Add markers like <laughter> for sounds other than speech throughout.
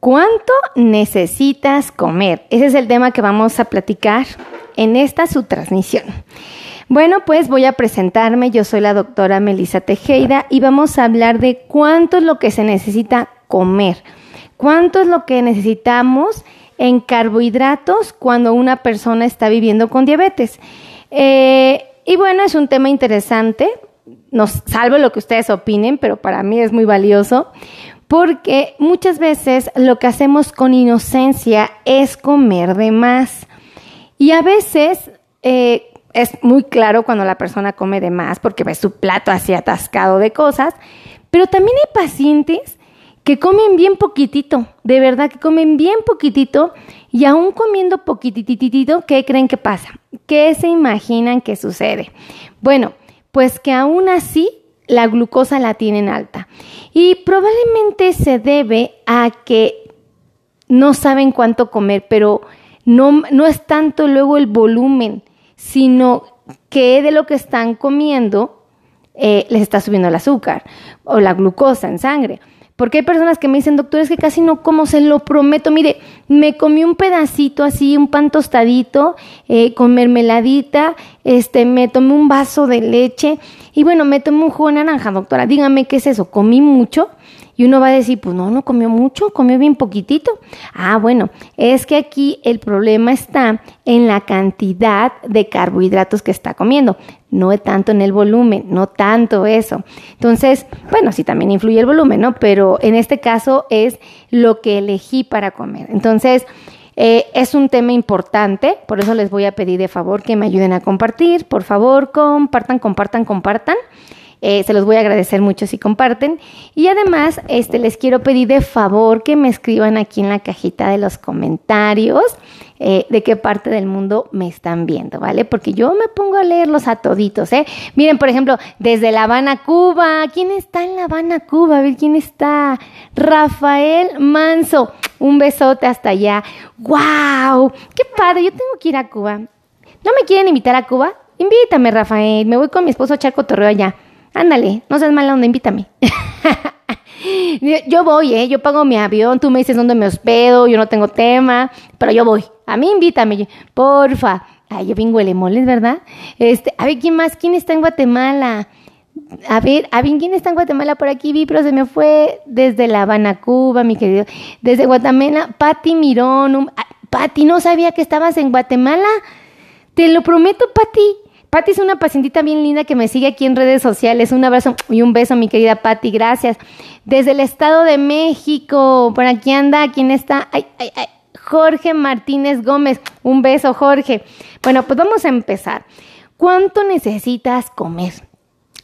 ¿Cuánto necesitas comer? Ese es el tema que vamos a platicar en esta su transmisión. Bueno, pues voy a presentarme. Yo soy la doctora Melissa Tejeda y vamos a hablar de cuánto es lo que se necesita comer. ¿Cuánto es lo que necesitamos en carbohidratos cuando una persona está viviendo con diabetes? Eh, y bueno, es un tema interesante. Nos salvo lo que ustedes opinen, pero para mí es muy valioso porque muchas veces lo que hacemos con inocencia es comer de más. Y a veces eh, es muy claro cuando la persona come de más porque ve su plato así atascado de cosas, pero también hay pacientes que comen bien poquitito, de verdad que comen bien poquitito y aún comiendo poquititito, ¿qué creen que pasa? ¿Qué se imaginan que sucede? Bueno, pues que aún así la glucosa la tienen alta. Y probablemente se debe a que no saben cuánto comer, pero no, no es tanto luego el volumen, sino que de lo que están comiendo eh, les está subiendo el azúcar o la glucosa en sangre. Porque hay personas que me dicen, doctor, es que casi no como, se lo prometo. Mire, me comí un pedacito así, un pan tostadito, eh, con mermeladita, este, me tomé un vaso de leche y bueno, me tomé un jugo de naranja, doctora. Dígame qué es eso, comí mucho. Y uno va a decir, pues no, no comió mucho, comió bien poquitito. Ah, bueno, es que aquí el problema está en la cantidad de carbohidratos que está comiendo, no tanto en el volumen, no tanto eso. Entonces, bueno, sí también influye el volumen, ¿no? Pero en este caso es lo que elegí para comer. Entonces, eh, es un tema importante, por eso les voy a pedir de favor que me ayuden a compartir. Por favor, compartan, compartan, compartan. Eh, se los voy a agradecer mucho si comparten. Y además, este, les quiero pedir de favor que me escriban aquí en la cajita de los comentarios eh, de qué parte del mundo me están viendo, ¿vale? Porque yo me pongo a leerlos a toditos, ¿eh? Miren, por ejemplo, desde La Habana, Cuba. ¿Quién está en La Habana, Cuba? A ver, ¿quién está? Rafael Manso. Un besote hasta allá. ¡Wow! ¡Qué padre! Yo tengo que ir a Cuba. ¿No me quieren invitar a Cuba? Invítame, Rafael. Me voy con mi esposo a echar allá. Ándale, no seas mala onda, invítame. <laughs> yo voy, ¿eh? Yo pago mi avión, tú me dices dónde me hospedo, yo no tengo tema, pero yo voy. A mí invítame, porfa. Ay, yo vengo huele moles, ¿verdad? Este, a ver, ¿quién más? ¿Quién está en Guatemala? A ver, a ver, ¿quién está en Guatemala? Por aquí vi, pero se me fue desde La Habana, Cuba, mi querido. Desde Guatemala, Pati Mirón. Ah, Pati, no sabía que estabas en Guatemala. Te lo prometo, Pati. Patti es una pacientita bien linda que me sigue aquí en redes sociales. Un abrazo y un beso, mi querida Patti. Gracias. Desde el Estado de México, por aquí anda, ¿quién está? Ay, ay, ay. Jorge Martínez Gómez. Un beso, Jorge. Bueno, pues vamos a empezar. ¿Cuánto necesitas comer?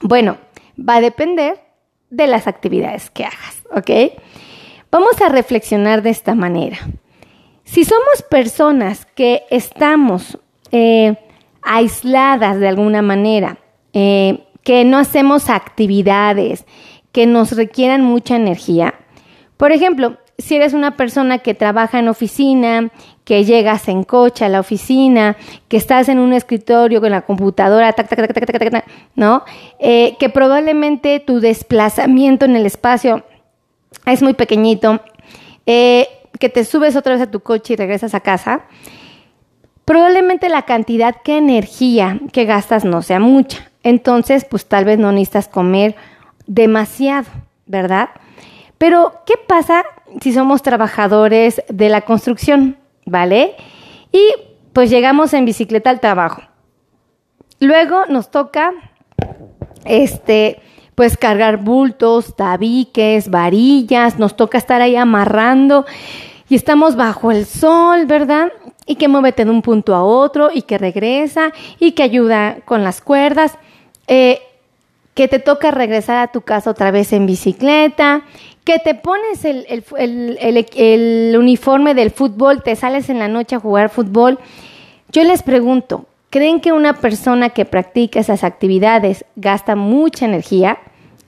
Bueno, va a depender de las actividades que hagas, ¿ok? Vamos a reflexionar de esta manera. Si somos personas que estamos eh, aisladas de alguna manera, eh, que no hacemos actividades que nos requieran mucha energía. Por ejemplo, si eres una persona que trabaja en oficina, que llegas en coche a la oficina, que estás en un escritorio con la computadora, ¿no? Eh, que probablemente tu desplazamiento en el espacio es muy pequeñito, eh, que te subes otra vez a tu coche y regresas a casa, probablemente la cantidad de energía que gastas no sea mucha. Entonces, pues tal vez no necesitas comer demasiado, ¿verdad? Pero, ¿qué pasa si somos trabajadores de la construcción? ¿Vale? Y pues llegamos en bicicleta al trabajo. Luego nos toca, este, pues cargar bultos, tabiques, varillas, nos toca estar ahí amarrando y estamos bajo el sol, ¿verdad? Y que muévete de un punto a otro y que regresa y que ayuda con las cuerdas, eh, que te toca regresar a tu casa otra vez en bicicleta, que te pones el, el, uniforme del fútbol, te sales en la noche a jugar fútbol. Yo les pregunto, ¿creen que una persona que practica esas actividades gasta mucha energía?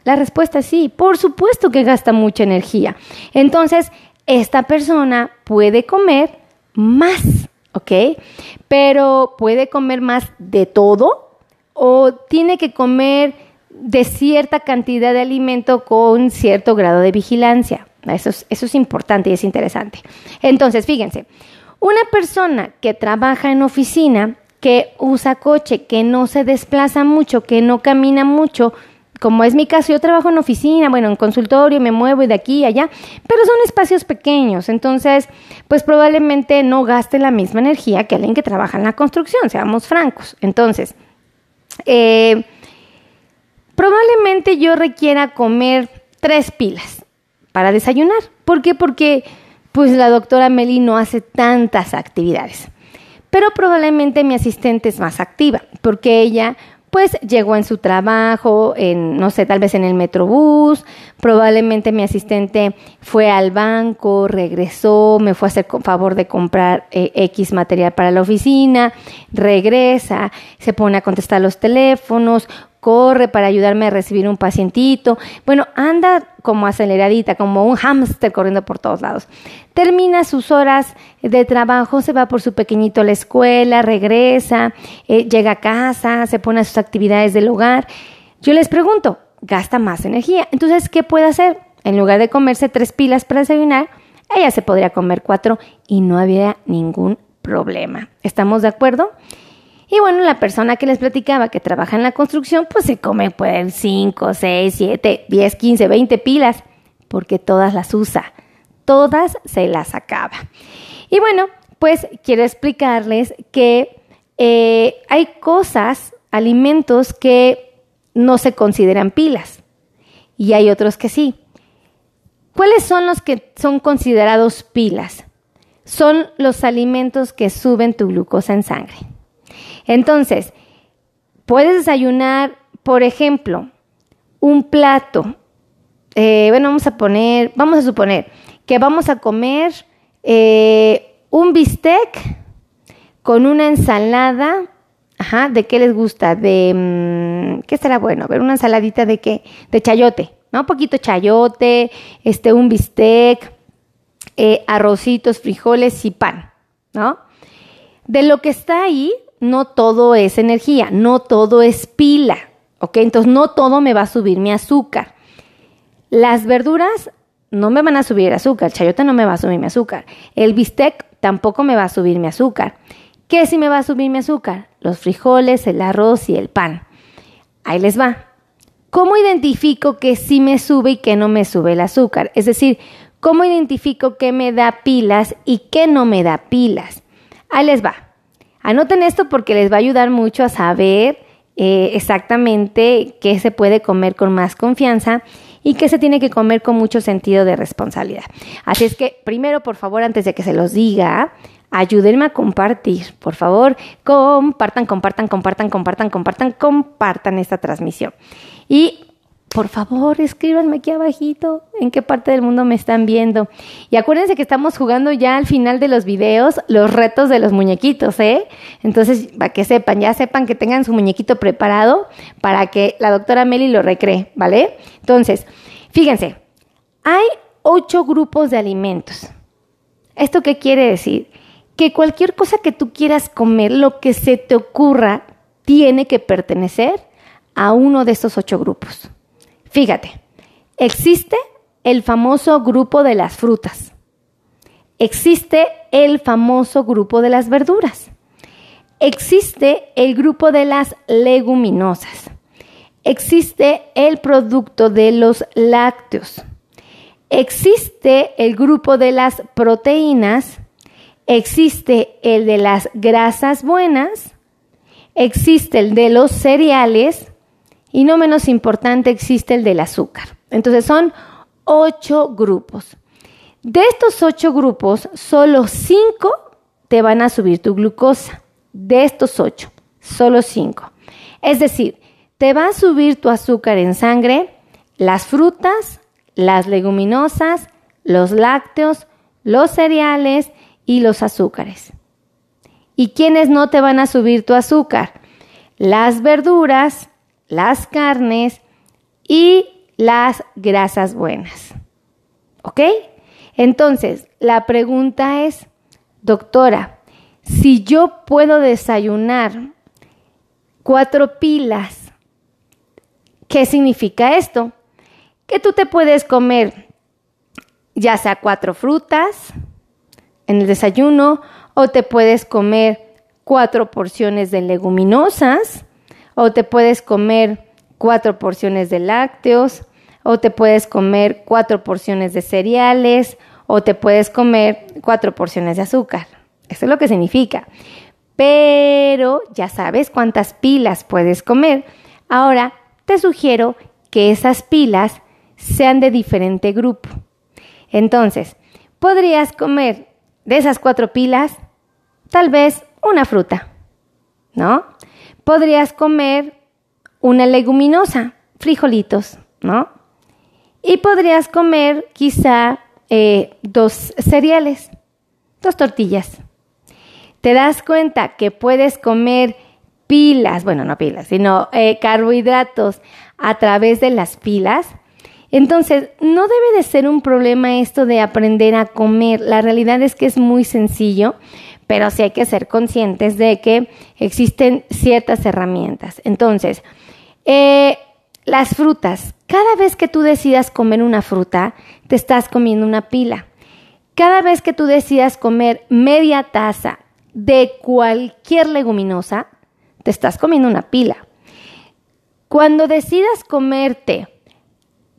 La respuesta es sí, por supuesto que gasta mucha energía. Entonces, esta persona puede comer más, ¿ok? Pero puede comer más de todo o tiene que comer de cierta cantidad de alimento con cierto grado de vigilancia, Eso es, eso es importante y es interesante. Entonces, fíjense, una persona que trabaja en oficina, que usa coche, que no se desplaza mucho, que no camina mucho, como es mi caso, yo trabajo en oficina, bueno, en consultorio, me muevo de aquí a allá, pero son espacios pequeños, entonces, pues probablemente no gaste la misma energía que alguien que trabaja en la construcción, seamos francos. Entonces, eh, probablemente yo requiera comer tres pilas para desayunar. ¿Por qué? Porque pues la doctora Meli no hace tantas actividades. Pero probablemente mi asistente es más activa, porque ella pues llegó en su trabajo, en, no sé, tal vez en el metrobús, probablemente mi asistente fue al banco, regresó, me fue a hacer favor de comprar eh, X material para la oficina, regresa, se pone a contestar los teléfonos, corre para ayudarme a recibir un pacientito. Bueno, anda como aceleradita, como un hámster corriendo por todos lados. Termina sus horas de trabajo, se va por su pequeñito a la escuela, regresa, eh, llega a casa, se pone a sus actividades del hogar. Yo les pregunto, gasta más energía. Entonces, ¿qué puede hacer? En lugar de comerse tres pilas para desayunar, ella se podría comer cuatro y no habría ningún problema. ¿Estamos de acuerdo? Y bueno, la persona que les platicaba que trabaja en la construcción, pues se come pueden 5, 6, 7, 10, 15, 20 pilas, porque todas las usa, todas se las acaba. Y bueno, pues quiero explicarles que eh, hay cosas, alimentos que no se consideran pilas y hay otros que sí. ¿Cuáles son los que son considerados pilas? Son los alimentos que suben tu glucosa en sangre. Entonces, puedes desayunar, por ejemplo, un plato. Eh, bueno, vamos a poner, vamos a suponer que vamos a comer eh, un bistec con una ensalada. Ajá, ¿de qué les gusta? De, mm, ¿qué será bueno? A ver, una ensaladita de qué? De chayote, ¿no? Un poquito chayote, este, un bistec, eh, arrocitos, frijoles y pan, ¿no? De lo que está ahí, no todo es energía, no todo es pila, ¿ok? Entonces no todo me va a subir mi azúcar. Las verduras no me van a subir el azúcar, el chayote no me va a subir mi azúcar, el bistec tampoco me va a subir mi azúcar. ¿Qué sí me va a subir mi azúcar? Los frijoles, el arroz y el pan. Ahí les va. ¿Cómo identifico que sí me sube y que no me sube el azúcar? Es decir, ¿cómo identifico qué me da pilas y qué no me da pilas? Ahí les va. Anoten esto porque les va a ayudar mucho a saber eh, exactamente qué se puede comer con más confianza y qué se tiene que comer con mucho sentido de responsabilidad. Así es que, primero, por favor, antes de que se los diga, ayúdenme a compartir. Por favor, compartan, compartan, compartan, compartan, compartan, compartan esta transmisión. Y por favor, escríbanme aquí abajito en qué parte del mundo me están viendo. Y acuérdense que estamos jugando ya al final de los videos los retos de los muñequitos, ¿eh? Entonces, para que sepan, ya sepan que tengan su muñequito preparado para que la doctora Meli lo recree, ¿vale? Entonces, fíjense, hay ocho grupos de alimentos. ¿Esto qué quiere decir? Que cualquier cosa que tú quieras comer, lo que se te ocurra, tiene que pertenecer a uno de estos ocho grupos. Fíjate, existe el famoso grupo de las frutas. Existe el famoso grupo de las verduras. Existe el grupo de las leguminosas. Existe el producto de los lácteos. Existe el grupo de las proteínas. Existe el de las grasas buenas. Existe el de los cereales y no menos importante existe el del azúcar. Entonces son ocho grupos. De estos ocho grupos, solo cinco te van a subir tu glucosa. De estos ocho, solo cinco. Es decir, te va a subir tu azúcar en sangre las frutas, las leguminosas, los lácteos, los cereales y los azúcares. ¿Y quiénes no te van a subir tu azúcar? Las verduras, las carnes y las grasas buenas. ¿Ok? Entonces, la pregunta es, doctora, si yo puedo desayunar cuatro pilas, ¿qué significa esto? Que tú te puedes comer ya sea cuatro frutas en el desayuno o te puedes comer cuatro porciones de leguminosas o te puedes comer cuatro porciones de lácteos o te puedes comer cuatro porciones de cereales o te puedes comer cuatro porciones de azúcar. Eso es lo que significa. Pero ya sabes cuántas pilas puedes comer. Ahora te sugiero que esas pilas sean de diferente grupo. Entonces, podrías comer de esas cuatro pilas tal vez una fruta, ¿no? Podrías comer una leguminosa, frijolitos, ¿no? Y podrías comer quizá eh, dos cereales, dos tortillas. Te das cuenta que puedes comer pilas, bueno, no pilas, sino eh, carbohidratos a través de las pilas. Entonces, no debe de ser un problema esto de aprender a comer. La realidad es que es muy sencillo, pero sí hay que ser conscientes de que existen ciertas herramientas. Entonces, eh, las frutas. Cada vez que tú decidas comer una fruta, te estás comiendo una pila. Cada vez que tú decidas comer media taza de cualquier leguminosa, te estás comiendo una pila. Cuando decidas comerte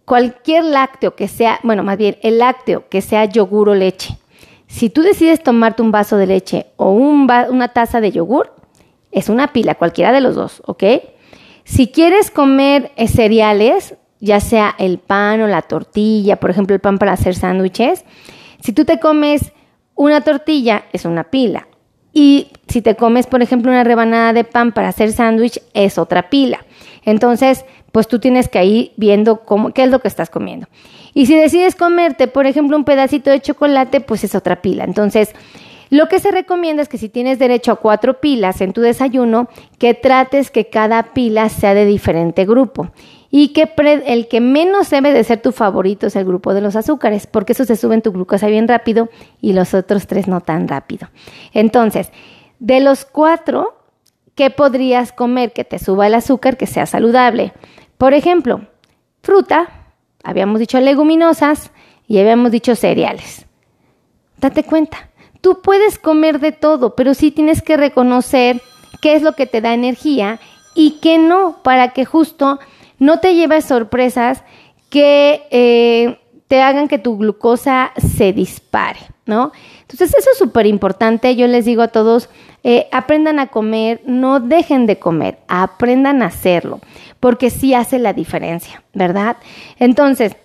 cualquier lácteo que sea, bueno, más bien el lácteo que sea yogur o leche, si tú decides tomarte un vaso de leche o una taza de yogur, es una pila, cualquiera de los dos, ¿ok? Si quieres comer eh, cereales, ya sea el pan o la tortilla, por ejemplo, el pan para hacer sándwiches, si tú te comes una tortilla, es una pila. Y si te comes, por ejemplo, una rebanada de pan para hacer sándwich, es otra pila. Entonces, pues tú tienes que ir viendo cómo, qué es lo que estás comiendo. Y si decides comerte, por ejemplo, un pedacito de chocolate, pues es otra pila. Entonces, lo que se recomienda es que si tienes derecho a cuatro pilas en tu desayuno, que trates que cada pila sea de diferente grupo y que el que menos debe de ser tu favorito es el grupo de los azúcares, porque eso se sube en tu glucosa bien rápido y los otros tres no tan rápido. Entonces, de los cuatro, ¿qué podrías comer que te suba el azúcar, que sea saludable? Por ejemplo, fruta, habíamos dicho leguminosas y habíamos dicho cereales. Date cuenta, Tú puedes comer de todo, pero sí tienes que reconocer qué es lo que te da energía y qué no, para que justo no te lleves sorpresas que eh, te hagan que tu glucosa se dispare, ¿no? Entonces eso es súper importante. Yo les digo a todos, eh, aprendan a comer, no dejen de comer, aprendan a hacerlo, porque sí hace la diferencia, ¿verdad? Entonces,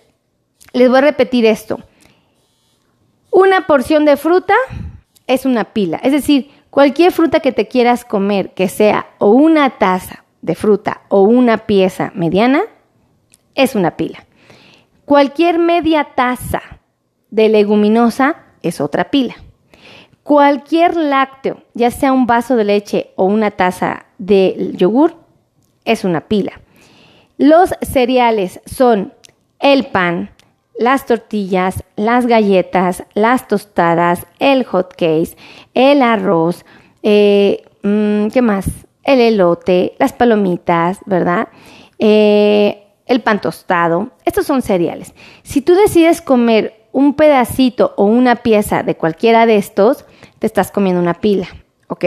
les voy a repetir esto. Una porción de fruta es una pila. Es decir, cualquier fruta que te quieras comer, que sea o una taza de fruta o una pieza mediana, es una pila. Cualquier media taza de leguminosa es otra pila. Cualquier lácteo, ya sea un vaso de leche o una taza de yogur, es una pila. Los cereales son el pan, las tortillas, las galletas, las tostadas, el hot case, el arroz, eh, mm, ¿qué más? El elote, las palomitas, ¿verdad? Eh, el pan tostado. Estos son cereales. Si tú decides comer un pedacito o una pieza de cualquiera de estos, te estás comiendo una pila, ¿ok?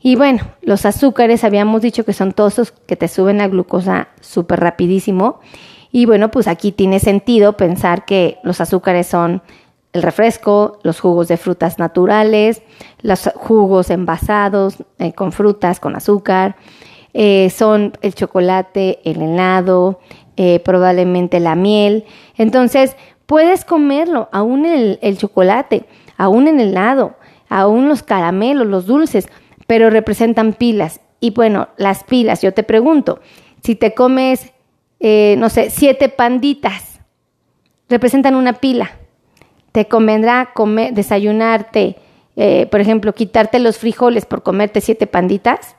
Y bueno, los azúcares habíamos dicho que son todos que te suben la glucosa súper rapidísimo y bueno, pues aquí tiene sentido pensar que los azúcares son el refresco, los jugos de frutas naturales, los jugos envasados eh, con frutas, con azúcar, eh, son el chocolate, el helado, eh, probablemente la miel. Entonces, puedes comerlo, aún el, el chocolate, aún el helado, aún los caramelos, los dulces, pero representan pilas. Y bueno, las pilas, yo te pregunto, si te comes eh, no sé, siete panditas, representan una pila. Te convendrá comer, desayunarte, eh, por ejemplo, quitarte los frijoles por comerte siete panditas.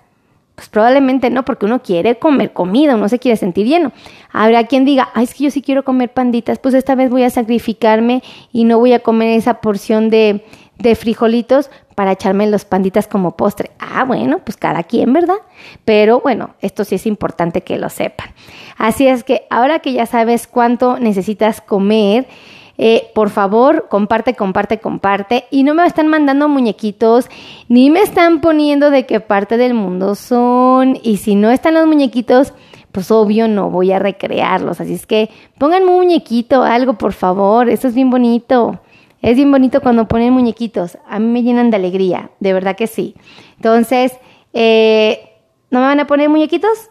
Pues probablemente no, porque uno quiere comer comida, uno se quiere sentir lleno. Habrá quien diga, Ay, es que yo sí quiero comer panditas, pues esta vez voy a sacrificarme y no voy a comer esa porción de, de frijolitos para echarme los panditas como postre. Ah, bueno, pues cada quien, ¿verdad? Pero bueno, esto sí es importante que lo sepan. Así es que ahora que ya sabes cuánto necesitas comer, Eh, por favor, comparte, comparte, comparte. Y no me están mandando muñequitos, ni me están poniendo de qué parte del mundo son. Y si no están los muñequitos, pues obvio no voy a recrearlos. Así es que pónganme un muñequito, algo, por favor. Eso es bien bonito. Es bien bonito cuando ponen muñequitos. A mí me llenan de alegría, de verdad que sí. Entonces, eh, ¿no me van a poner muñequitos?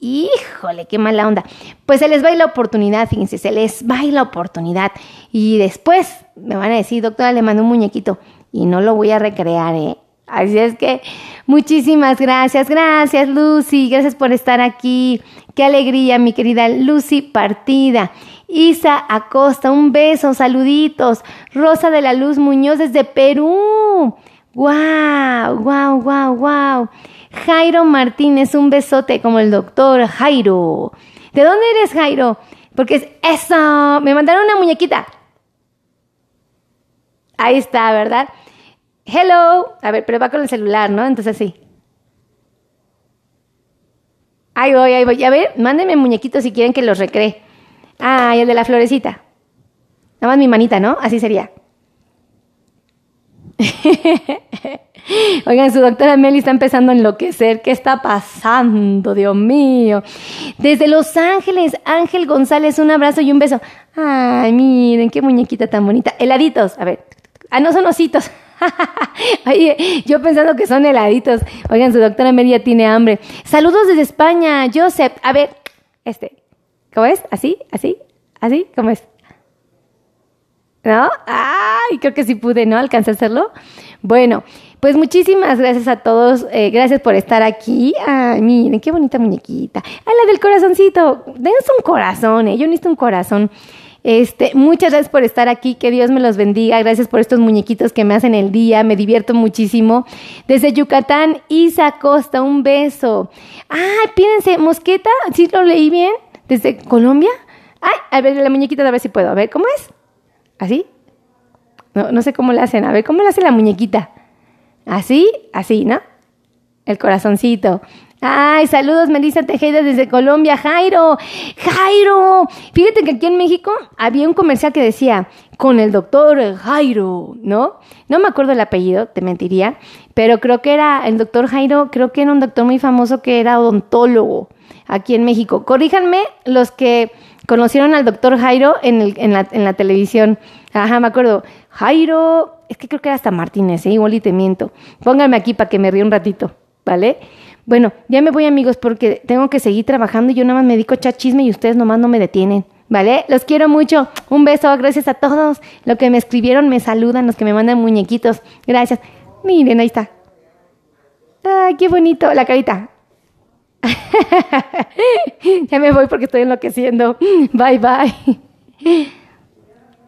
Híjole, qué mala onda. Pues se les va la oportunidad, fíjense, se les va la oportunidad. Y después me van a decir, doctora, le mando un muñequito. Y no lo voy a recrear, ¿eh? Así es que muchísimas gracias, gracias Lucy, gracias por estar aquí. Qué alegría, mi querida Lucy Partida. Isa Acosta, un beso, saluditos. Rosa de la Luz Muñoz desde Perú. ¡Wow! ¡Wow! ¡Wow! ¡Wow! Jairo Martínez, un besote como el doctor Jairo. ¿De dónde eres, Jairo? Porque es eso. Me mandaron una muñequita. Ahí está, ¿verdad? Hello. A ver, pero va con el celular, ¿no? Entonces sí. Ahí voy, ahí voy. A ver, mándenme muñequitos si quieren que los recree. Ah, el de la florecita. Nada más mi manita, ¿no? Así sería. <laughs> Oigan, su doctora Meli está empezando a enloquecer. ¿Qué está pasando? Dios mío. Desde Los Ángeles, Ángel González, un abrazo y un beso. Ay, miren, qué muñequita tan bonita. Heladitos. A ver. Ah, no son ositos. <laughs> Oye, yo pensando que son heladitos. Oigan, su doctora Meli ya tiene hambre. Saludos desde España, Joseph. A ver, este. ¿Cómo es? ¿Así? ¿Así? ¿Así? ¿Cómo es? ¿No? Ay, creo que sí pude, ¿no? Alcancé a hacerlo. Bueno, pues muchísimas gracias a todos. Eh, gracias por estar aquí. Ay, miren, qué bonita muñequita. Ay, la del corazoncito. Dense un corazón, ¿eh? Yo necesito un corazón. Este, muchas gracias por estar aquí, que Dios me los bendiga, gracias por estos muñequitos que me hacen el día, me divierto muchísimo. Desde Yucatán, Isa Costa, un beso. Ay, pídense, Mosqueta, ¿sí lo leí bien? Desde Colombia. Ay, a ver, la muñequita, a ver si puedo, a ver, ¿cómo es? ¿Así? No, no sé cómo le hacen. A ver, ¿cómo le hace la muñequita? ¿Así? Así, ¿no? El corazoncito. Ay, saludos Melissa Tejeda desde Colombia. Jairo, Jairo. Fíjate que aquí en México había un comercial que decía, con el doctor Jairo, ¿no? No me acuerdo el apellido, te mentiría, pero creo que era el doctor Jairo, creo que era un doctor muy famoso que era odontólogo aquí en México. Corríjanme los que conocieron al doctor Jairo en, el, en, la, en la televisión. Ajá, me acuerdo. Jairo, es que creo que era hasta Martínez, ¿eh? igual y te miento. Pónganme aquí para que me ríe un ratito, ¿vale? Bueno, ya me voy amigos porque tengo que seguir trabajando y yo nada más me dedico a chisme y ustedes nomás no me detienen. ¿Vale? Los quiero mucho. Un beso. Gracias a todos. Los que me escribieron me saludan, los que me mandan muñequitos. Gracias. Miren, ahí está. Ay, qué bonito. La carita. <laughs> ya me voy porque estoy enloqueciendo. Bye, bye.